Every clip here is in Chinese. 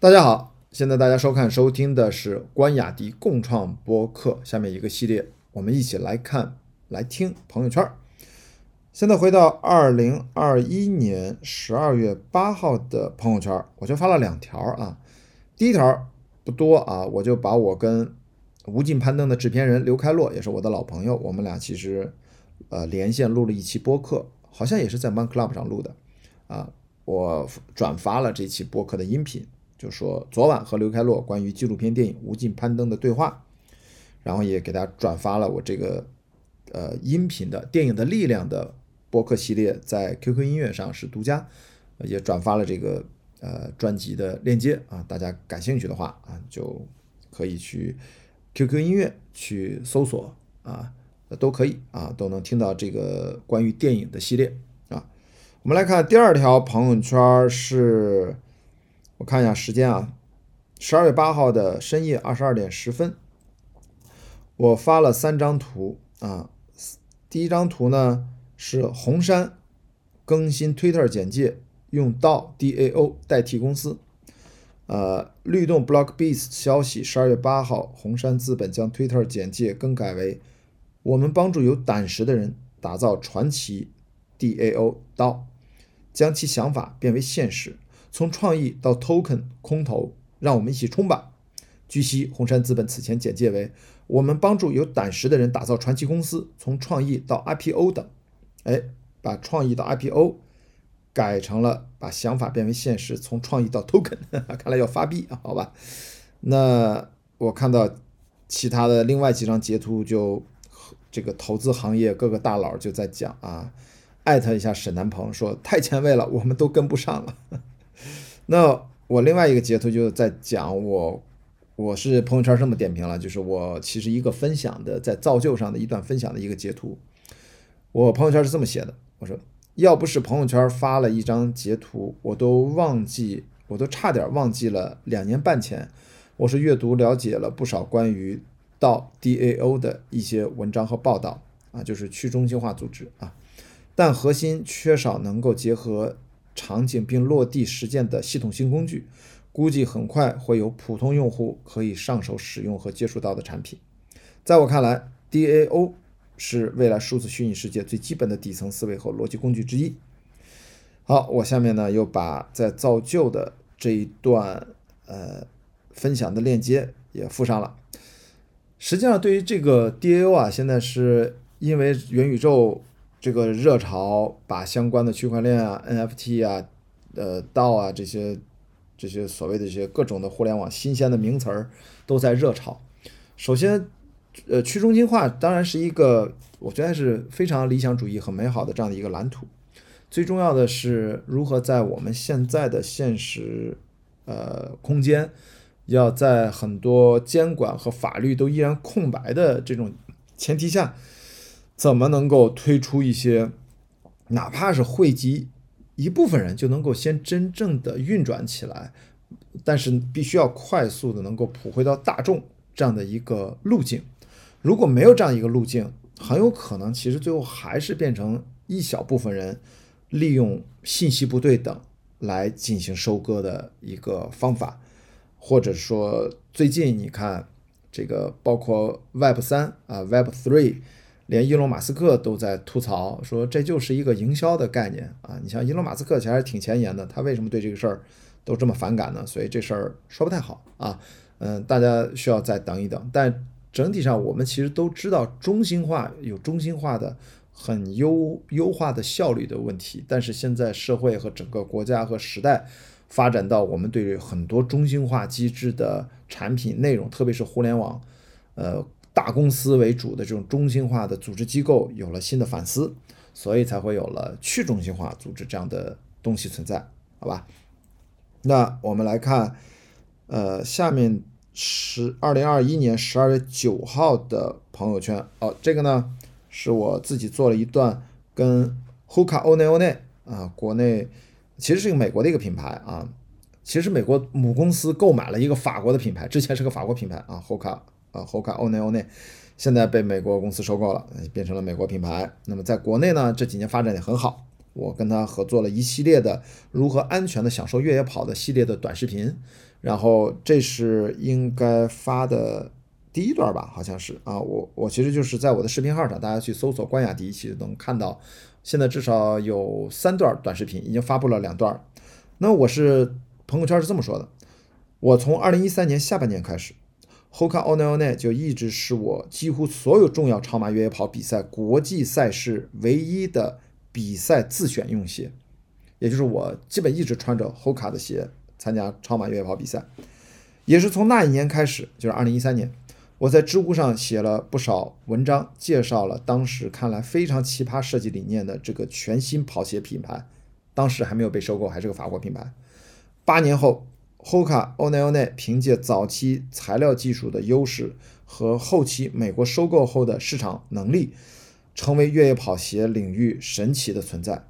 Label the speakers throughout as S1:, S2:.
S1: 大家好，现在大家收看收听的是关雅迪共创播客，下面一个系列，我们一起来看、来听朋友圈。现在回到二零二一年十二月八号的朋友圈，我就发了两条啊。第一条不多啊，我就把我跟无尽攀登的制片人刘开洛，也是我的老朋友，我们俩其实呃连线录了一期播客，好像也是在 One Club 上录的啊。我转发了这期播客的音频，就说昨晚和刘开洛关于纪录片电影《无尽攀登》的对话，然后也给大家转发了我这个呃音频的电影的力量的播客系列，在 QQ 音乐上是独家，也转发了这个呃专辑的链接啊，大家感兴趣的话啊，就可以去 QQ 音乐去搜索啊，都可以啊，都能听到这个关于电影的系列啊。我们来看第二条朋友圈，是我看一下时间啊，十二月八号的深夜二十二点十分，我发了三张图啊。第一张图呢是红杉更新 Twitter 简介，用到 DAO 代替公司。呃，律动 Blockbeats 消息，十二月八号，红杉资本将 Twitter 简介更改为：我们帮助有胆识的人打造传奇 DAO 到。将其想法变为现实，从创意到 token 空投，让我们一起冲吧！据悉，红杉资本此前简介为：我们帮助有胆识的人打造传奇公司，从创意到 IPO 等。哎，把创意到 IPO 改成了把想法变为现实，从创意到 token，看来要发币啊？好吧，那我看到其他的另外几张截图，就这个投资行业各个大佬就在讲啊。艾特一下沈南鹏，说太前卫了，我们都跟不上了。那我另外一个截图就在讲我，我是朋友圈这么点评了，就是我其实一个分享的在造就上的一段分享的一个截图。我朋友圈是这么写的，我说要不是朋友圈发了一张截图，我都忘记，我都差点忘记了两年半前，我是阅读了解了不少关于到 DAO 的一些文章和报道啊，就是去中心化组织啊。但核心缺少能够结合场景并落地实践的系统性工具，估计很快会有普通用户可以上手使用和接触到的产品。在我看来，DAO 是未来数字虚拟世界最基本的底层思维和逻辑工具之一。好，我下面呢又把在造就的这一段呃分享的链接也附上了。实际上，对于这个 DAO 啊，现在是因为元宇宙。这个热潮把相关的区块链啊、NFT 啊、呃、道啊这些这些所谓的这些各种的互联网新鲜的名词儿都在热炒。首先，呃，去中心化当然是一个我觉得是非常理想主义、很美好的这样的一个蓝图。最重要的是如何在我们现在的现实呃空间，要在很多监管和法律都依然空白的这种前提下。怎么能够推出一些，哪怕是汇集一部分人就能够先真正的运转起来，但是必须要快速的能够普惠到大众这样的一个路径。如果没有这样一个路径，很有可能其实最后还是变成一小部分人利用信息不对等来进行收割的一个方法，或者说最近你看这个包括 Web 三啊 Web Three。连伊隆马斯克都在吐槽说，这就是一个营销的概念啊！你像伊隆马斯克其实还是挺前沿的，他为什么对这个事儿都这么反感呢？所以这事儿说不太好啊。嗯，大家需要再等一等。但整体上，我们其实都知道中心化有中心化的很优优化的效率的问题。但是现在社会和整个国家和时代发展到我们对很多中心化机制的产品内容，特别是互联网，呃。大公司为主的这种中心化的组织机构有了新的反思，所以才会有了去中心化组织这样的东西存在，好吧？那我们来看，呃，下面是二零二一年十二月九号的朋友圈哦，这个呢是我自己做了一段跟 Hoka One One 啊，国内其实是一个美国的一个品牌啊，其实美国母公司购买了一个法国的品牌，之前是个法国品牌啊，Hoka。啊，Hoka One One，现在被美国公司收购了，变成了美国品牌。那么在国内呢，这几年发展也很好。我跟他合作了一系列的如何安全的享受越野跑的系列的短视频，然后这是应该发的第一段吧，好像是啊，我我其实就是在我的视频号上，大家去搜索关雅迪，其实能看到，现在至少有三段短视频，已经发布了两段。那我是朋友圈是这么说的，我从二零一三年下半年开始。Hoka o n e o n e 就一直是我几乎所有重要超马越野跑比赛国际赛事唯一的比赛自选用鞋，也就是我基本一直穿着 Hoka 的鞋参加超马越野跑比赛。也是从那一年开始，就是二零一三年，我在知乎上写了不少文章，介绍了当时看来非常奇葩设计理念的这个全新跑鞋品牌，当时还没有被收购，还是个法国品牌。八年后。Hoka o n e o n e 凭借早期材料技术的优势和后期美国收购后的市场能力，成为越野跑鞋领域神奇的存在。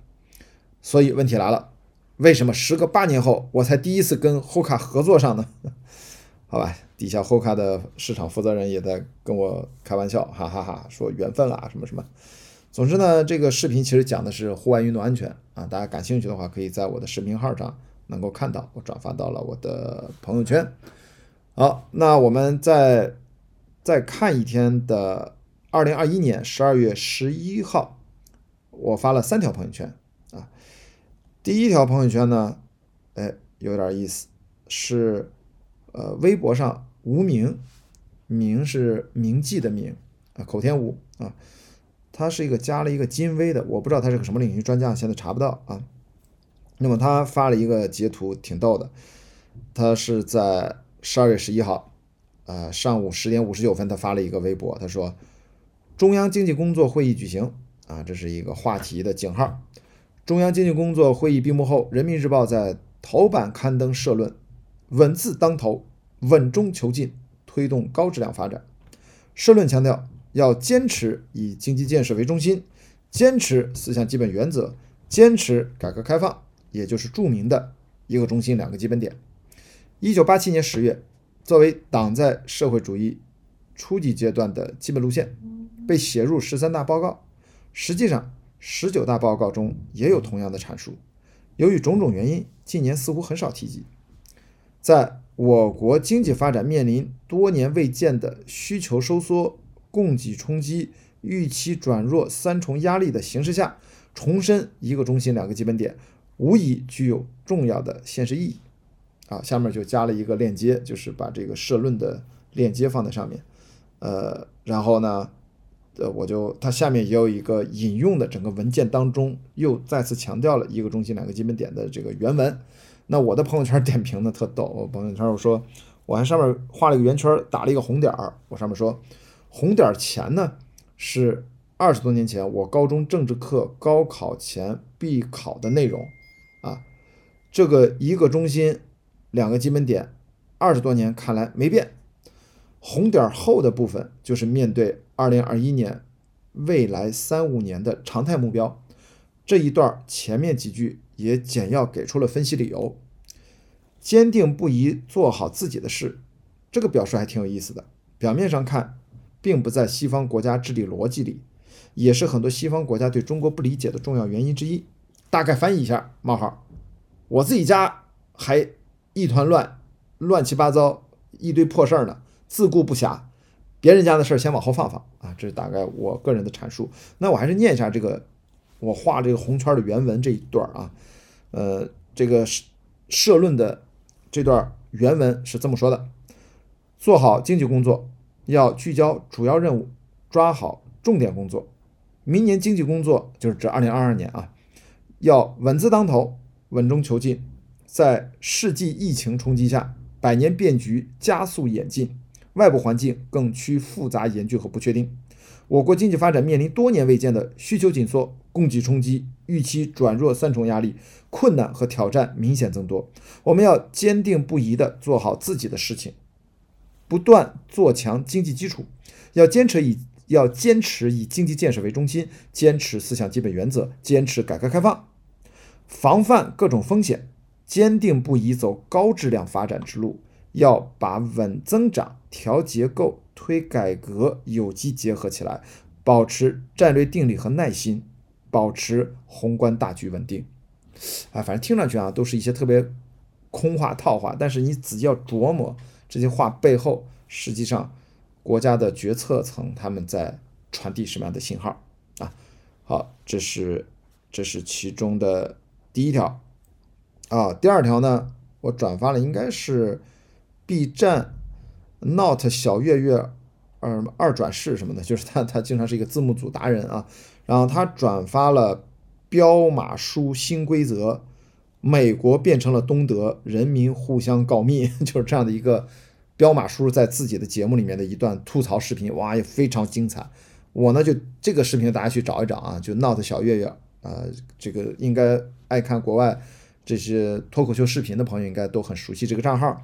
S1: 所以问题来了，为什么时隔八年后我才第一次跟 Hoka 合作上呢？好吧，底下 Hoka 的市场负责人也在跟我开玩笑，哈哈哈，说缘分啊什么什么。总之呢，这个视频其实讲的是户外运动安全啊，大家感兴趣的话，可以在我的视频号上。能够看到，我转发到了我的朋友圈。好，那我们再再看一天的二零二一年十二月十一号，我发了三条朋友圈啊。第一条朋友圈呢，哎，有点意思，是呃，微博上无名，名是铭记的名啊，口天吴啊，他是一个加了一个金威的，我不知道他是个什么领域专家，现在查不到啊。那么他发了一个截图，挺逗的。他是在十二月十一号，呃，上午十点五十九分，他发了一个微博，他说：“中央经济工作会议举行啊，这是一个话题的井号。中央经济工作会议闭幕后，人民日报在头版刊登社论，稳字当头，稳中求进，推动高质量发展。社论强调，要坚持以经济建设为中心，坚持四项基本原则，坚持改革开放。”也就是著名的一个中心、两个基本点。一九八七年十月，作为党在社会主义初级阶段的基本路线，被写入十三大报告。实际上，十九大报告中也有同样的阐述。由于种种原因，近年似乎很少提及。在我国经济发展面临多年未见的需求收缩、供给冲击、预期转弱三重压力的形势下，重申一个中心、两个基本点。无疑具有重要的现实意义，啊，下面就加了一个链接，就是把这个社论的链接放在上面，呃，然后呢，呃，我就它下面也有一个引用的整个文件当中又再次强调了一个中心两个基本点的这个原文。那我的朋友圈点评呢特逗，我朋友圈我说我还上面画了一个圆圈，打了一个红点儿，我上面说红点儿前呢是二十多年前我高中政治课高考前必考的内容。这个一个中心，两个基本点，二十多年看来没变。红点后的部分就是面对二零二一年未来三五年的常态目标。这一段前面几句也简要给出了分析理由。坚定不移做好自己的事，这个表述还挺有意思的。表面上看，并不在西方国家治理逻辑里，也是很多西方国家对中国不理解的重要原因之一。大概翻译一下：冒号，我自己家还一团乱，乱七八糟一堆破事儿呢，自顾不暇。别人家的事儿先往后放放啊，这是大概我个人的阐述。那我还是念一下这个我画这个红圈的原文这一段啊，呃，这个社论的这段原文是这么说的：做好经济工作，要聚焦主要任务，抓好重点工作。明年经济工作就是指二零二二年啊。要稳字当头，稳中求进。在世纪疫情冲击下，百年变局加速演进，外部环境更趋复杂严峻和不确定。我国经济发展面临多年未见的需求紧缩、供给冲击、预期转弱三重压力，困难和挑战明显增多。我们要坚定不移地做好自己的事情，不断做强经济基础，要坚持以。要坚持以经济建设为中心，坚持四项基本原则，坚持改革开放，防范各种风险，坚定不移走高质量发展之路。要把稳增长、调结构、推改革有机结合起来，保持战略定力和耐心，保持宏观大局稳定。啊，反正听上去啊，都是一些特别空话套话，但是你仔细要琢磨这些话背后，实际上国家的决策层他们在传递什么样的信号啊？好，这是这是其中的第一条啊。第二条呢，我转发了，应该是 B 站 Not 小月月，呃，二转世什么的，就是他他经常是一个字幕组达人啊，然后他转发了。彪马书新规则，美国变成了东德，人民互相告密，就是这样的一个彪马叔在自己的节目里面的一段吐槽视频，哇，也非常精彩。我呢就这个视频大家去找一找啊，就 Not 小月月，呃，这个应该爱看国外这些脱口秀视频的朋友应该都很熟悉这个账号。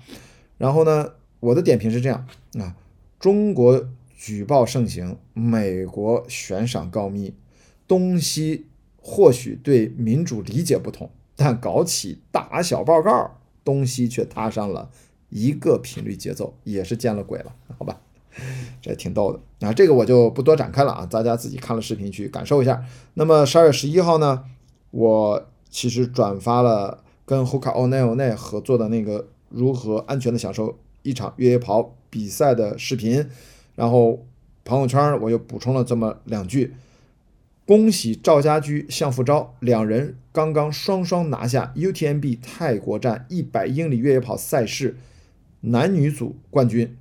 S1: 然后呢，我的点评是这样啊，中国举报盛行，美国悬赏告密，东西。或许对民主理解不同，但搞起打小报告，东西却踏上了一个频率节奏，也是见了鬼了，好吧？这挺逗的啊，这个我就不多展开了啊，大家自己看了视频去感受一下。那么十二月十一号呢，我其实转发了跟 Hoka o n e o n e 合作的那个如何安全的享受一场越野跑比赛的视频，然后朋友圈我又补充了这么两句。恭喜赵家驹、向富昭两人刚刚双双拿下 UTMB 泰国站一百英里越野跑赛事男女组冠军。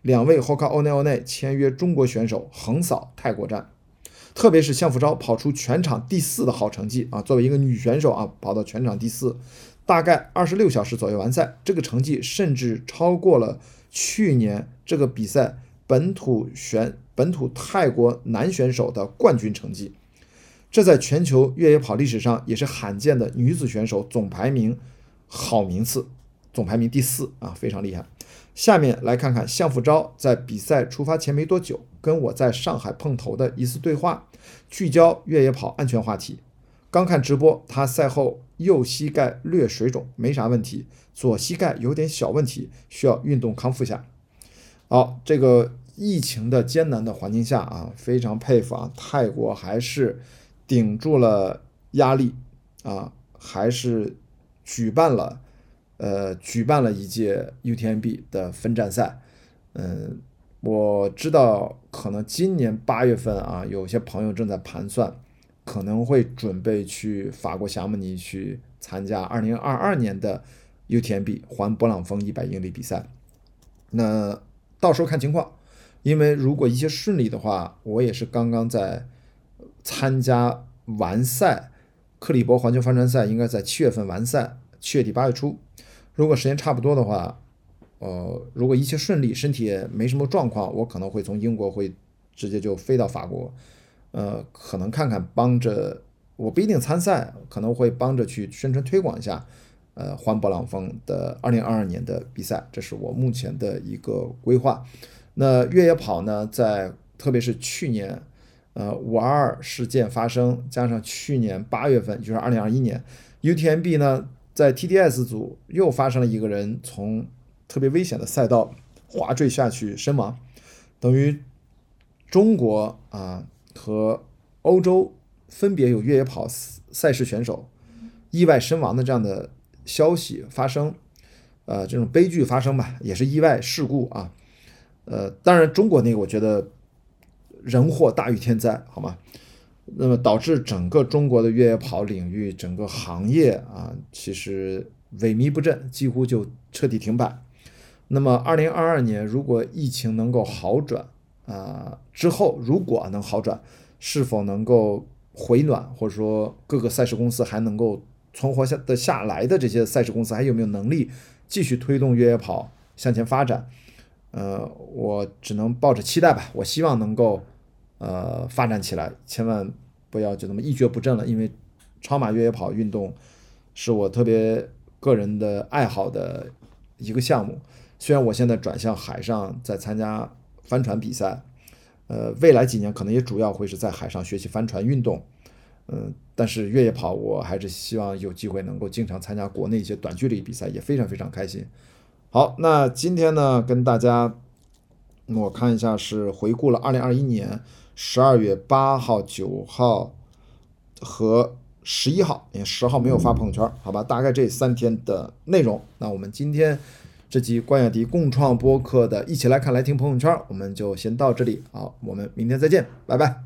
S1: 两位 Hoka o n e o n e 签约中国选手横扫泰国站，特别是向富昭跑出全场第四的好成绩啊！作为一个女选手啊，跑到全场第四，大概二十六小时左右完赛，这个成绩甚至超过了去年这个比赛本土选。本土泰国男选手的冠军成绩，这在全球越野跑历史上也是罕见的女子选手总排名好名次，总排名第四啊，非常厉害。下面来看看向富昭在比赛出发前没多久跟我在上海碰头的一次对话，聚焦越野跑安全话题。刚看直播，他赛后右膝盖略水肿，没啥问题，左膝盖有点小问题，需要运动康复下。好，这个。疫情的艰难的环境下啊，非常佩服啊，泰国还是顶住了压力啊，还是举办了呃举办了一届 UTMB 的分站赛。嗯，我知道可能今年八月份啊，有些朋友正在盘算，可能会准备去法国霞慕尼去参加二零二二年的 UTMB 环勃朗峰一百英里比赛。那到时候看情况。因为如果一切顺利的话，我也是刚刚在参加完赛，克里伯环球帆船赛应该在七月份完赛，七月底八月初。如果时间差不多的话，呃，如果一切顺利，身体也没什么状况，我可能会从英国会直接就飞到法国，呃，可能看看帮着，我不一定参赛，可能会帮着去宣传推广一下，呃，环勃朗峰的二零二二年的比赛，这是我目前的一个规划。那越野跑呢，在特别是去年，呃，五二二事件发生，加上去年八月份，就是二零二一年，UTMB 呢，在 TDS 组又发生了一个人从特别危险的赛道滑坠下去身亡，等于中国啊和欧洲分别有越野跑赛事选手意外身亡的这样的消息发生，呃，这种悲剧发生吧，也是意外事故啊。呃，当然，中国那个我觉得人祸大于天灾，好吗？那么导致整个中国的越野跑领域整个行业啊，其实萎靡不振，几乎就彻底停摆。那么，二零二二年如果疫情能够好转啊，之后如果能好转，是否能够回暖，或者说各个赛事公司还能够存活下的下来的这些赛事公司还有没有能力继续推动越野跑向前发展？呃，我只能抱着期待吧。我希望能够，呃，发展起来，千万不要就那么一蹶不振了。因为超马越野跑运动是我特别个人的爱好的一个项目。虽然我现在转向海上，在参加帆船比赛，呃，未来几年可能也主要会是在海上学习帆船运动。嗯，但是越野跑，我还是希望有机会能够经常参加国内一些短距离比赛，也非常非常开心。好，那今天呢，跟大家我看一下，是回顾了二零二一年十二月八号、九号、和十一号，因为十号没有发朋友圈，好吧？大概这三天的内容。那我们今天这集关雅迪共创播客的一起来看来听朋友圈，我们就先到这里。好，我们明天再见，拜拜。